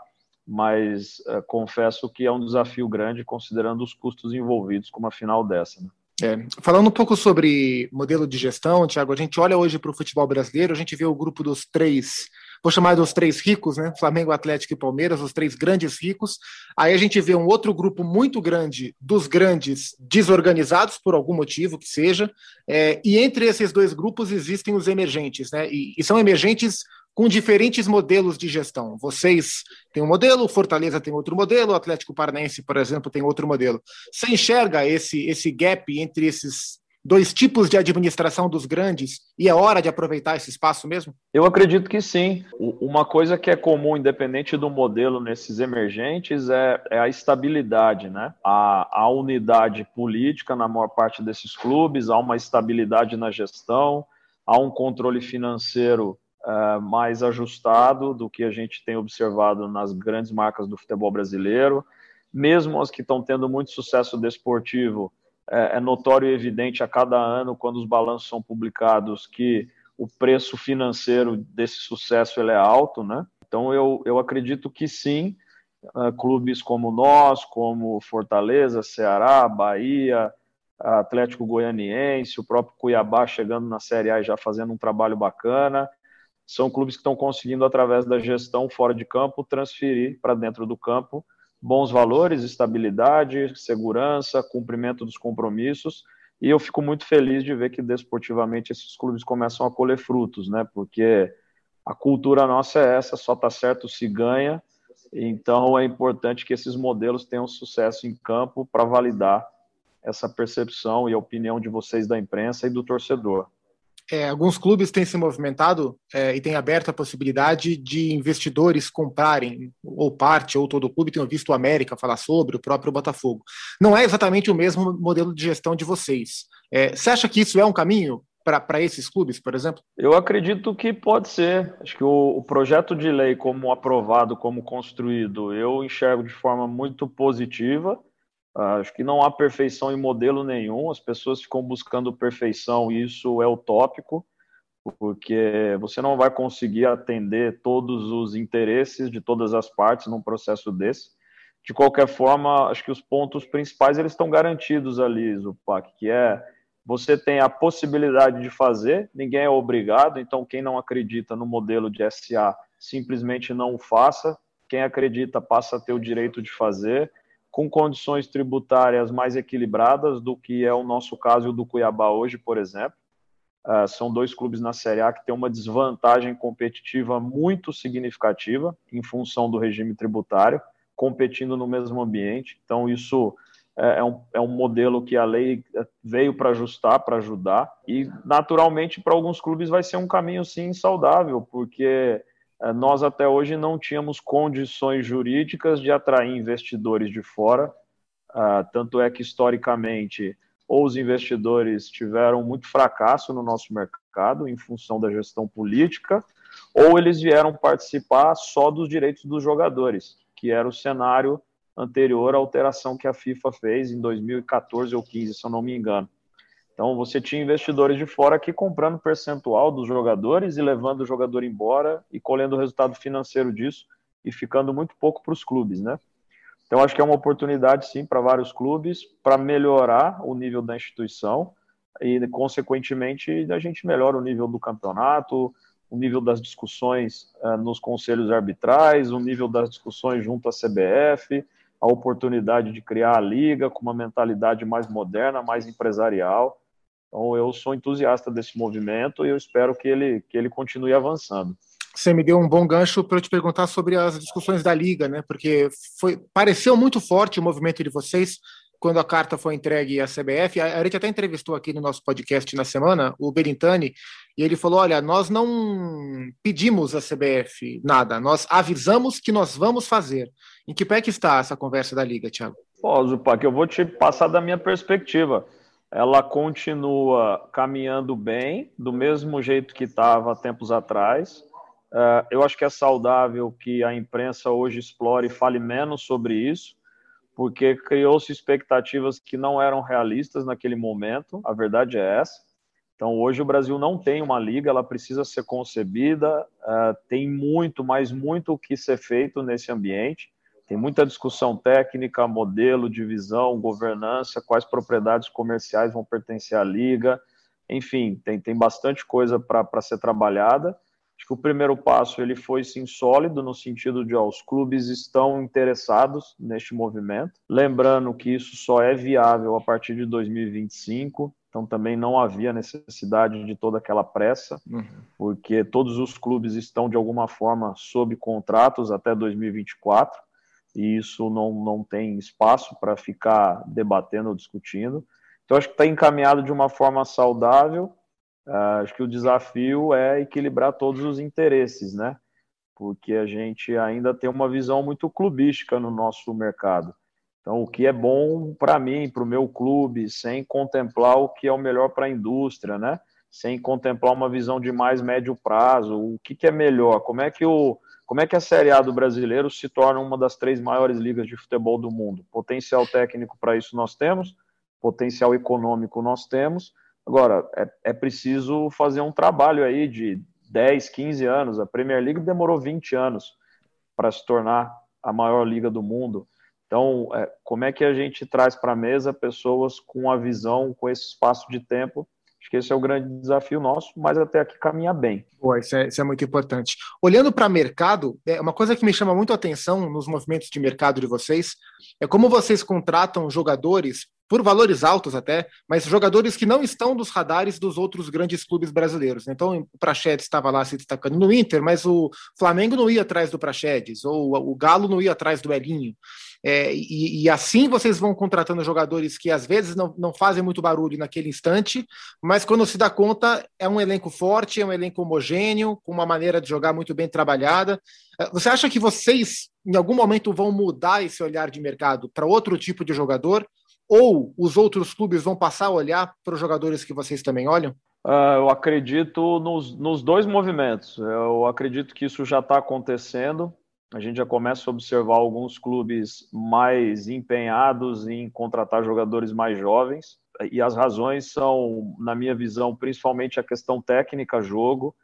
mas é, confesso que é um desafio grande considerando os custos envolvidos com uma final dessa. Né? É, falando um pouco sobre modelo de gestão, Tiago, a gente olha hoje para o futebol brasileiro, a gente vê o grupo dos três vou chamar dos três ricos, né? Flamengo, Atlético e Palmeiras, os três grandes ricos. Aí a gente vê um outro grupo muito grande dos grandes desorganizados, por algum motivo que seja, é, e entre esses dois grupos existem os emergentes, né? E, e são emergentes com diferentes modelos de gestão. Vocês têm um modelo, Fortaleza tem outro modelo, Atlético Paranaense, por exemplo, tem outro modelo. Você enxerga esse, esse gap entre esses dois tipos de administração dos grandes e é hora de aproveitar esse espaço mesmo? Eu acredito que sim. Uma coisa que é comum, independente do modelo nesses emergentes, é, é a estabilidade, né? A, a unidade política na maior parte desses clubes, há uma estabilidade na gestão, há um controle financeiro é, mais ajustado do que a gente tem observado nas grandes marcas do futebol brasileiro. Mesmo as que estão tendo muito sucesso desportivo, é, é notório e evidente a cada ano, quando os balanços são publicados, que o preço financeiro desse sucesso ele é alto, né? Então eu, eu acredito que sim, uh, clubes como nós, como Fortaleza, Ceará, Bahia, Atlético Goianiense, o próprio Cuiabá chegando na Série A e já fazendo um trabalho bacana, são clubes que estão conseguindo, através da gestão fora de campo, transferir para dentro do campo bons valores, estabilidade, segurança, cumprimento dos compromissos. E eu fico muito feliz de ver que desportivamente esses clubes começam a colher frutos, né? Porque a cultura nossa é essa, só tá certo se ganha. Então é importante que esses modelos tenham sucesso em campo para validar essa percepção e a opinião de vocês da imprensa e do torcedor. É, alguns clubes têm se movimentado é, e têm aberto a possibilidade de investidores comprarem ou parte ou todo o clube. Tenho visto o América falar sobre, o próprio Botafogo. Não é exatamente o mesmo modelo de gestão de vocês. É, você acha que isso é um caminho para esses clubes, por exemplo? Eu acredito que pode ser. Acho que o, o, projeto de lei, como aprovado, como construído, eu enxergo de forma muito positiva. Uh, acho que não há perfeição em modelo nenhum. As pessoas ficam buscando perfeição e isso é utópico, porque você não vai conseguir atender todos os interesses de todas as partes num processo desse. De qualquer forma, acho que os pontos principais eles estão garantidos ali, Zupac, que é você tem a possibilidade de fazer, ninguém é obrigado, então quem não acredita no modelo de SA simplesmente não o faça. Quem acredita passa a ter o direito de fazer, com condições tributárias mais equilibradas do que é o nosso caso do Cuiabá hoje, por exemplo. Uh, são dois clubes na Série A que têm uma desvantagem competitiva muito significativa em função do regime tributário, competindo no mesmo ambiente. Então, isso é, é, um, é um modelo que a lei é, veio para ajustar, para ajudar, e naturalmente para alguns clubes vai ser um caminho sim saudável, porque nós até hoje não tínhamos condições jurídicas de atrair investidores de fora, ah, tanto é que historicamente ou os investidores tiveram muito fracasso no nosso mercado em função da gestão política, ou eles vieram participar só dos direitos dos jogadores, que era o cenário anterior à alteração que a FIFA fez em 2014 ou 15, se eu não me engano. Então você tinha investidores de fora aqui comprando percentual dos jogadores e levando o jogador embora e colhendo o resultado financeiro disso e ficando muito pouco para os clubes, né? Então acho que é uma oportunidade sim para vários clubes para melhorar o nível da instituição e consequentemente a gente melhora o nível do campeonato, o nível das discussões uh, nos conselhos arbitrais, o nível das discussões junto à CBF, a oportunidade de criar a liga com uma mentalidade mais moderna, mais empresarial. Então, eu sou entusiasta desse movimento e eu espero que ele, que ele continue avançando. Você me deu um bom gancho para eu te perguntar sobre as discussões da liga, né? Porque foi pareceu muito forte o movimento de vocês quando a carta foi entregue à CBF, a gente até entrevistou aqui no nosso podcast na semana o Berintani, e ele falou: olha, nós não pedimos à CBF nada, nós avisamos que nós vamos fazer. Em que pé que está essa conversa da Liga, Thiago? Pô, Zupac, eu vou te passar da minha perspectiva. Ela continua caminhando bem, do mesmo jeito que estava tempos atrás. Uh, eu acho que é saudável que a imprensa hoje explore e fale menos sobre isso porque criou-se expectativas que não eram realistas naquele momento, a verdade é essa. Então, hoje o Brasil não tem uma liga, ela precisa ser concebida, uh, tem muito, mas muito o que ser feito nesse ambiente. Tem muita discussão técnica, modelo, divisão, governança, quais propriedades comerciais vão pertencer à liga, enfim, tem, tem bastante coisa para ser trabalhada. Acho que o primeiro passo ele foi sim sólido no sentido de ó, os clubes estão interessados neste movimento. Lembrando que isso só é viável a partir de 2025. Então também não havia necessidade de toda aquela pressa, uhum. porque todos os clubes estão de alguma forma sob contratos até 2024 e isso não, não tem espaço para ficar debatendo ou discutindo. Então acho que está encaminhado de uma forma saudável Uh, acho que o desafio é equilibrar todos os interesses, né? Porque a gente ainda tem uma visão muito clubística no nosso mercado. Então, o que é bom para mim, para o meu clube, sem contemplar o que é o melhor para a indústria, né? Sem contemplar uma visão de mais médio prazo, o que, que é melhor? Como é que o como é que a Série A do brasileiro se torna uma das três maiores ligas de futebol do mundo? Potencial técnico para isso nós temos, potencial econômico nós temos Agora, é, é preciso fazer um trabalho aí de 10, 15 anos. A Premier League demorou 20 anos para se tornar a maior liga do mundo. Então, é, como é que a gente traz para a mesa pessoas com a visão, com esse espaço de tempo Acho que esse é o grande desafio nosso, mas até aqui caminha bem. Pô, isso, é, isso é muito importante. Olhando para mercado, é uma coisa que me chama muito a atenção nos movimentos de mercado de vocês é como vocês contratam jogadores por valores altos até, mas jogadores que não estão dos radares dos outros grandes clubes brasileiros. Então, o Praxedes estava lá se destacando no Inter, mas o Flamengo não ia atrás do Praxedes, ou o Galo não ia atrás do Elinho. É, e, e, assim vocês vão contratando jogadores que às vezes não, não fazem muito barulho naquele instante, mas quando se dá conta é um elenco forte, é um elenco homogêneo, com uma maneira de jogar muito bem trabalhada. É, você acha que vocês, em algum momento, vão mudar esse olhar de mercado para outro tipo de jogador? Ou os outros clubes vão passar a olhar para os jogadores que vocês também olham? Uh, eu acredito nos, nos dois movimentos. Eu acredito que isso já está acontecendo. A gente já começa a observar alguns clubes mais empenhados em contratar jogadores mais jovens. E as razões são, na minha visão, principalmente a questão técnica jogo.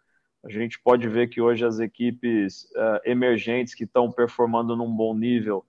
A gente pode ver que hoje as equipes uh, emergentes que estão performando num bom nível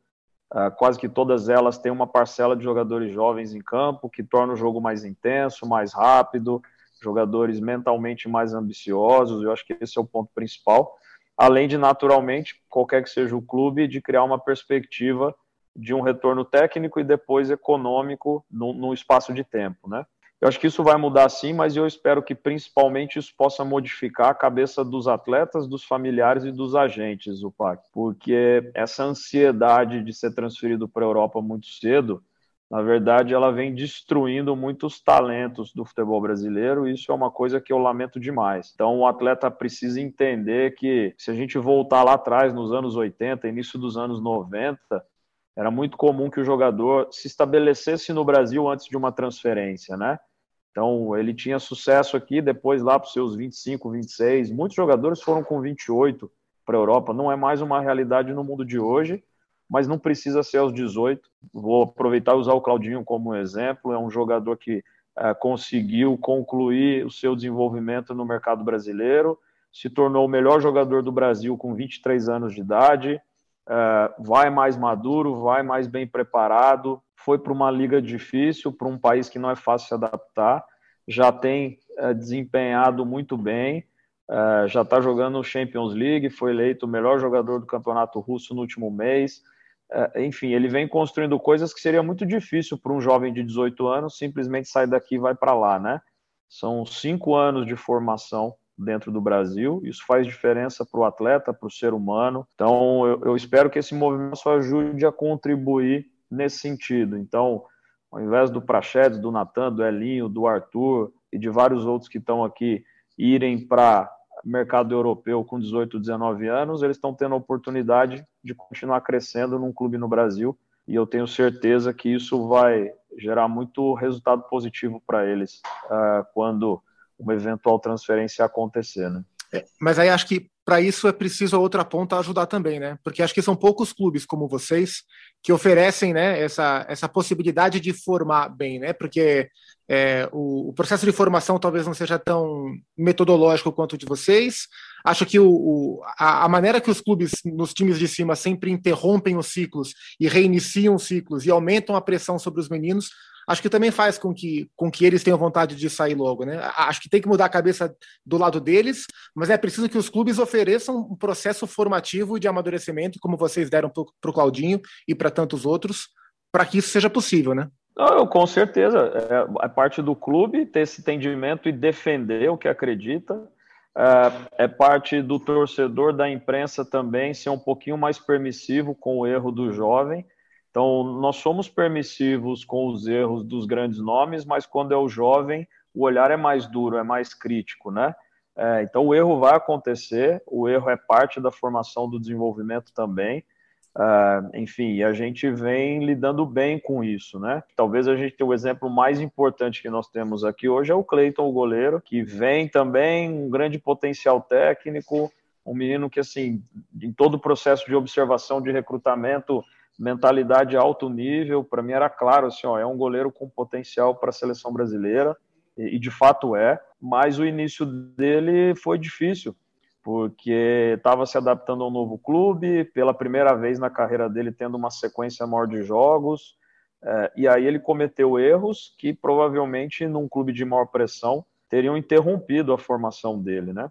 Uh, quase que todas elas têm uma parcela de jogadores jovens em campo, que torna o jogo mais intenso, mais rápido, jogadores mentalmente mais ambiciosos. Eu acho que esse é o ponto principal. Além de, naturalmente, qualquer que seja o clube, de criar uma perspectiva de um retorno técnico e depois econômico no, no espaço de tempo, né? Eu acho que isso vai mudar sim, mas eu espero que principalmente isso possa modificar a cabeça dos atletas, dos familiares e dos agentes, o PAC, porque essa ansiedade de ser transferido para a Europa muito cedo, na verdade, ela vem destruindo muitos talentos do futebol brasileiro, e isso é uma coisa que eu lamento demais. Então, o atleta precisa entender que se a gente voltar lá atrás, nos anos 80, início dos anos 90, era muito comum que o jogador se estabelecesse no Brasil antes de uma transferência, né? Então, ele tinha sucesso aqui, depois lá para os seus 25, 26. Muitos jogadores foram com 28 para a Europa. Não é mais uma realidade no mundo de hoje, mas não precisa ser aos 18. Vou aproveitar e usar o Claudinho como exemplo. É um jogador que é, conseguiu concluir o seu desenvolvimento no mercado brasileiro, se tornou o melhor jogador do Brasil com 23 anos de idade, é, vai mais maduro, vai mais bem preparado, foi para uma liga difícil, para um país que não é fácil se adaptar, já tem é, desempenhado muito bem, já está jogando Champions League, foi eleito o melhor jogador do campeonato russo no último mês. É, enfim, ele vem construindo coisas que seria muito difícil para um jovem de 18 anos simplesmente sair daqui e vai para lá, né? São cinco anos de formação dentro do Brasil. Isso faz diferença para o atleta, para o ser humano. Então, eu, eu, espero que esse movimento ajude a contribuir nesse sentido. Então, ao invés do Prachedes, do Natan, do Elinho, do Arthur e de vários outros que estão aqui irem para mercado europeu com 18, 19 anos, eles estão tendo a oportunidade de continuar crescendo num clube no Brasil e eu tenho certeza que isso vai gerar muito resultado positivo para eles uh, quando uma eventual transferência acontecer, né? Mas aí acho que para isso é preciso a outra ponta ajudar também, né? Porque acho que são poucos clubes como vocês que oferecem, né, essa, essa possibilidade de formar bem, né? Porque é, o, o, processo de formação talvez não seja tão metodológico quanto o de vocês. Acho que o, o, a, a, maneira que os clubes nos times de cima sempre interrompem os ciclos e reiniciam os ciclos e aumentam a pressão sobre os meninos acho que também faz com que, com que eles tenham vontade de sair logo, né? Acho que tem que mudar a cabeça do lado deles, mas é preciso que os clubes ofereçam um processo formativo de amadurecimento, como vocês deram para o Claudinho e para tantos outros, para que isso seja possível, né? Não, com certeza. É, é parte do clube ter esse entendimento e defender o que acredita. É, é parte do torcedor da imprensa também ser um pouquinho mais permissivo com o erro do jovem então, nós somos permissivos com os erros dos grandes nomes, mas quando é o jovem, o olhar é mais duro, é mais crítico, né? É, então, o erro vai acontecer, o erro é parte da formação do desenvolvimento também. É, enfim, a gente vem lidando bem com isso, né? Talvez a gente tenha o exemplo mais importante que nós temos aqui hoje é o Cleiton, o goleiro, que vem também um grande potencial técnico, um menino que, assim, em todo o processo de observação de recrutamento, mentalidade alto nível, para mim era claro assim, ó, é um goleiro com potencial para a seleção brasileira e, e, de fato é, mas o início dele foi difícil porque estava se adaptando a um novo clube, pela primeira vez na carreira dele tendo uma sequência maior de jogos, é, e aí ele cometeu erros que provavelmente num clube de maior pressão teriam interrompido a formação dele, né?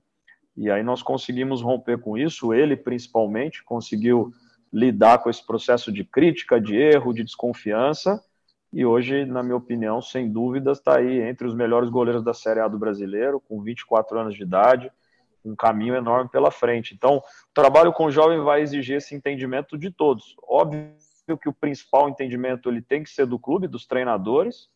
E aí nós conseguimos romper com isso, ele principalmente conseguiu lidar com esse processo de crítica, de erro, de desconfiança. E hoje, na minha opinião, sem dúvidas, está aí entre os melhores goleiros da Série A do brasileiro, com 24 anos de idade, um caminho enorme pela frente. Então, o trabalho com o jovem vai exigir esse entendimento de todos. Óbvio que o principal entendimento ele tem que ser do clube, dos treinadores,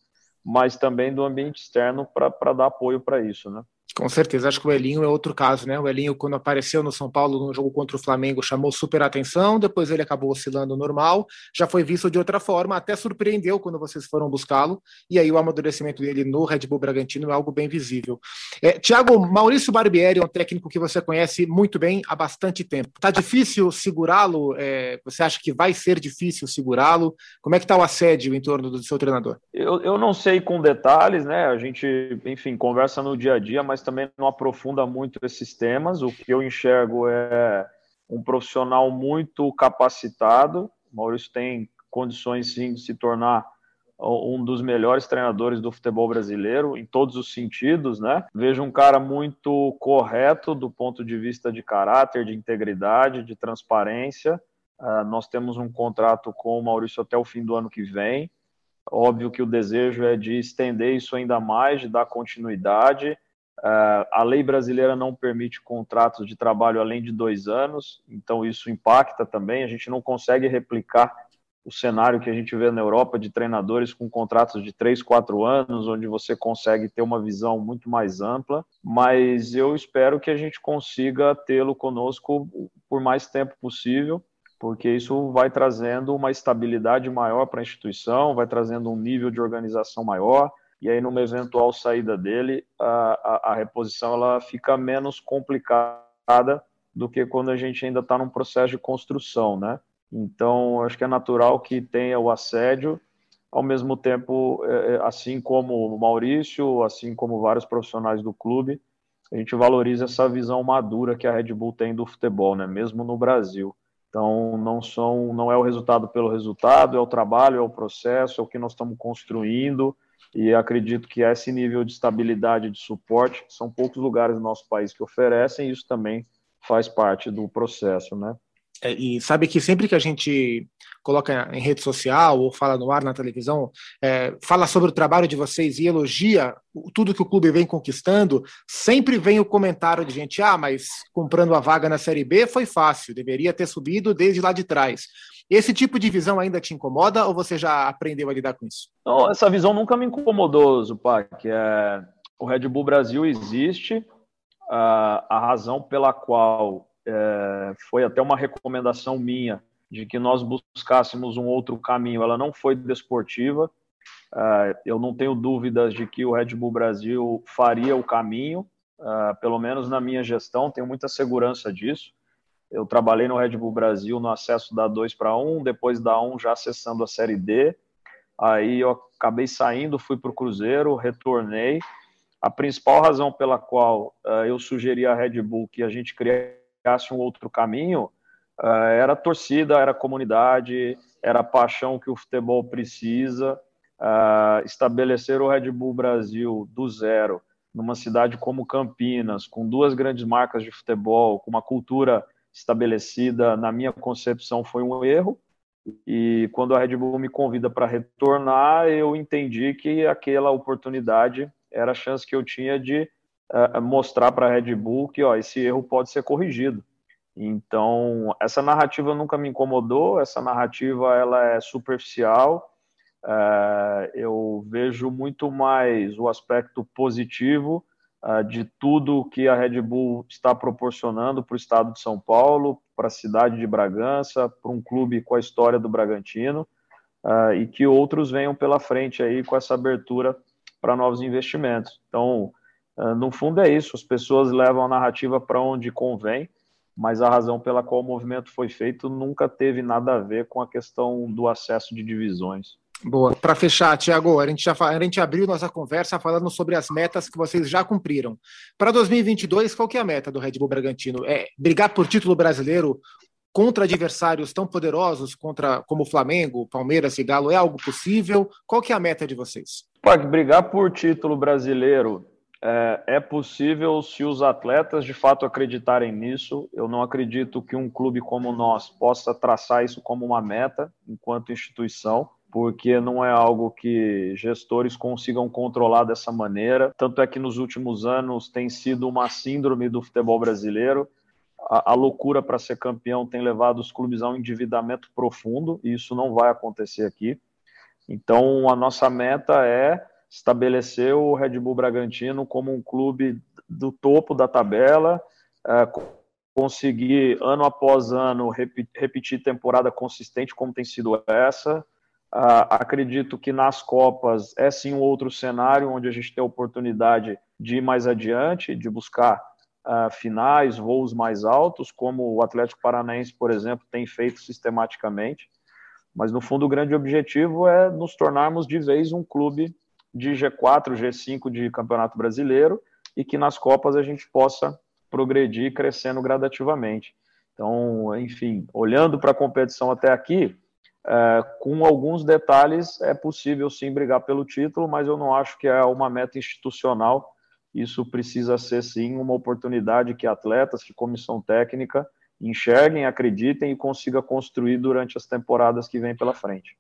mas também do ambiente externo para dar apoio para isso, né? Com certeza, acho que o Elinho é outro caso, né? O Elinho, quando apareceu no São Paulo no jogo contra o Flamengo, chamou super atenção, depois ele acabou oscilando normal, já foi visto de outra forma, até surpreendeu quando vocês foram buscá-lo, e aí o amadurecimento dele no Red Bull Bragantino é algo bem visível. É, Tiago, Maurício Barbieri é um técnico que você conhece muito bem há bastante tempo. Tá difícil segurá-lo? É, você acha que vai ser difícil segurá-lo? Como é que está o assédio em torno do seu treinador? Eu, eu não sei com detalhes, né? A gente, enfim, conversa no dia a dia, mas também não aprofunda muito esses temas. O que eu enxergo é um profissional muito capacitado. O Maurício tem condições sim de se tornar um dos melhores treinadores do futebol brasileiro em todos os sentidos, né? Vejo um cara muito correto do ponto de vista de caráter, de integridade, de transparência. Uh, nós temos um contrato com o Maurício até o fim do ano que vem. Óbvio que o desejo é de estender isso ainda mais, de dar continuidade. Uh, a lei brasileira não permite contratos de trabalho além de dois anos, então isso impacta também. A gente não consegue replicar o cenário que a gente vê na Europa de treinadores com contratos de três, quatro anos, onde você consegue ter uma visão muito mais ampla. Mas eu espero que a gente consiga tê-lo conosco por mais tempo possível, porque isso vai trazendo uma estabilidade maior para a instituição, vai trazendo um nível de organização maior e aí numa eventual saída dele, a, a, a reposição ela fica menos complicada do que quando a gente ainda está num processo de construção, né? Então, acho que é natural que tenha o assédio, ao mesmo tempo, é, é, assim como o Maurício, assim como vários profissionais do clube, a gente valoriza essa visão madura que a Red Bull tem do futebol, né? Mesmo no Brasil. Então, não são, não é o resultado pelo resultado, é o trabalho, é o processo, é o que nós estamos construindo, e acredito que esse nível de estabilidade de suporte são poucos lugares no nosso país que oferecem, e isso também faz parte do processo, né? É, e sabe que sempre que a gente coloca em rede social ou fala no ar na televisão, é, fala sobre o trabalho de vocês e elogia tudo que o clube vem conquistando, sempre vem o comentário de gente: ah, mas comprando a vaga na Série B foi fácil, deveria ter subido desde lá de trás. Esse tipo de visão ainda te incomoda ou você já aprendeu a lidar com isso? Não, essa visão nunca me incomodou, Zupac. É, o Red Bull Brasil existe, a, a razão pela qual é, foi até uma recomendação minha de que nós buscássemos um outro caminho, ela não foi desportiva. É, eu não tenho dúvidas de que o Red Bull Brasil faria o caminho, é, pelo menos na minha gestão, tenho muita segurança disso. Eu trabalhei no Red Bull Brasil no acesso da 2 para 1, depois da 1 já acessando a Série D. Aí eu acabei saindo, fui para o Cruzeiro, retornei. A principal razão pela qual uh, eu sugeri à Red Bull que a gente criasse um outro caminho uh, era a torcida, era a comunidade, era a paixão que o futebol precisa. Uh, estabelecer o Red Bull Brasil do zero, numa cidade como Campinas, com duas grandes marcas de futebol, com uma cultura estabelecida, na minha concepção, foi um erro. E quando a Red Bull me convida para retornar, eu entendi que aquela oportunidade era a chance que eu tinha de uh, mostrar para a Red Bull que ó, esse erro pode ser corrigido. Então, essa narrativa nunca me incomodou, essa narrativa ela é superficial. Uh, eu vejo muito mais o aspecto positivo de tudo que a Red Bull está proporcionando para o estado de São Paulo, para a cidade de Bragança, para um clube com a história do Bragantino, uh, e que outros venham pela frente aí com essa abertura para novos investimentos. Então, uh, no fundo é isso, as pessoas levam a narrativa para onde convém, mas a razão pela qual o movimento foi feito nunca teve nada a ver com a questão do acesso de divisões. Boa. Para fechar, Tiago, a gente já a gente abriu nossa conversa falando sobre as metas que vocês já cumpriram. Para 2022, qual que é a meta do Red Bull Bragantino? É brigar por título brasileiro contra adversários tão poderosos contra como Flamengo, Palmeiras e Galo é algo possível? Qual que é a meta de vocês? Pode brigar por título brasileiro é, é possível se os atletas de fato acreditarem nisso. Eu não acredito que um clube como nós possa traçar isso como uma meta enquanto instituição porque não é algo que gestores consigam controlar dessa maneira. Tanto é que nos últimos anos tem sido uma síndrome do futebol brasileiro. a, a loucura para ser campeão tem levado os clubes a um endividamento profundo, e isso não vai acontecer aqui. Então, a nossa meta é estabelecer o Red Bull Bragantino como um clube do topo da tabela, é, conseguir ano após ano repetir temporada consistente como tem sido essa. Uh, acredito que nas Copas é sim um outro cenário onde a gente tem a oportunidade de ir mais adiante, de buscar uh, finais, voos mais altos, como o Atlético Paranaense, por exemplo, tem feito sistematicamente. Mas no fundo, o grande objetivo é nos tornarmos de vez um clube de G4, G5 de Campeonato Brasileiro e que nas Copas a gente possa progredir crescendo gradativamente. Então, enfim, olhando para a competição até aqui, é, com alguns detalhes, é possível sim brigar pelo título, mas eu não acho que é uma meta institucional. Isso precisa ser sim uma oportunidade que atletas, que comissão técnica enxerguem, acreditem e consiga construir durante as temporadas que vêm pela frente.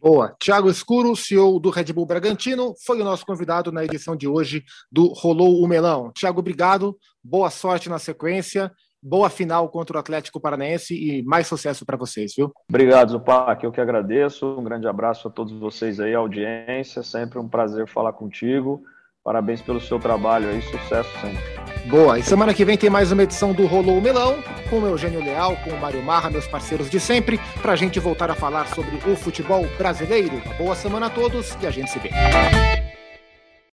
Boa. Tiago Escuro, CEO do Red Bull Bragantino, foi o nosso convidado na edição de hoje do Rolou o Melão. Tiago, obrigado. Boa sorte na sequência. Boa final contra o Atlético Paranaense e mais sucesso para vocês, viu? Obrigado, Zupac. Eu que agradeço. Um grande abraço a todos vocês aí, audiência. Sempre um prazer falar contigo. Parabéns pelo seu trabalho aí. Sucesso sempre. Boa, e semana que vem tem mais uma edição do Rolou o Melão, com o Eugênio Leal, com o Mário Marra, meus parceiros de sempre, para a gente voltar a falar sobre o futebol brasileiro. Uma boa semana a todos e a gente se vê.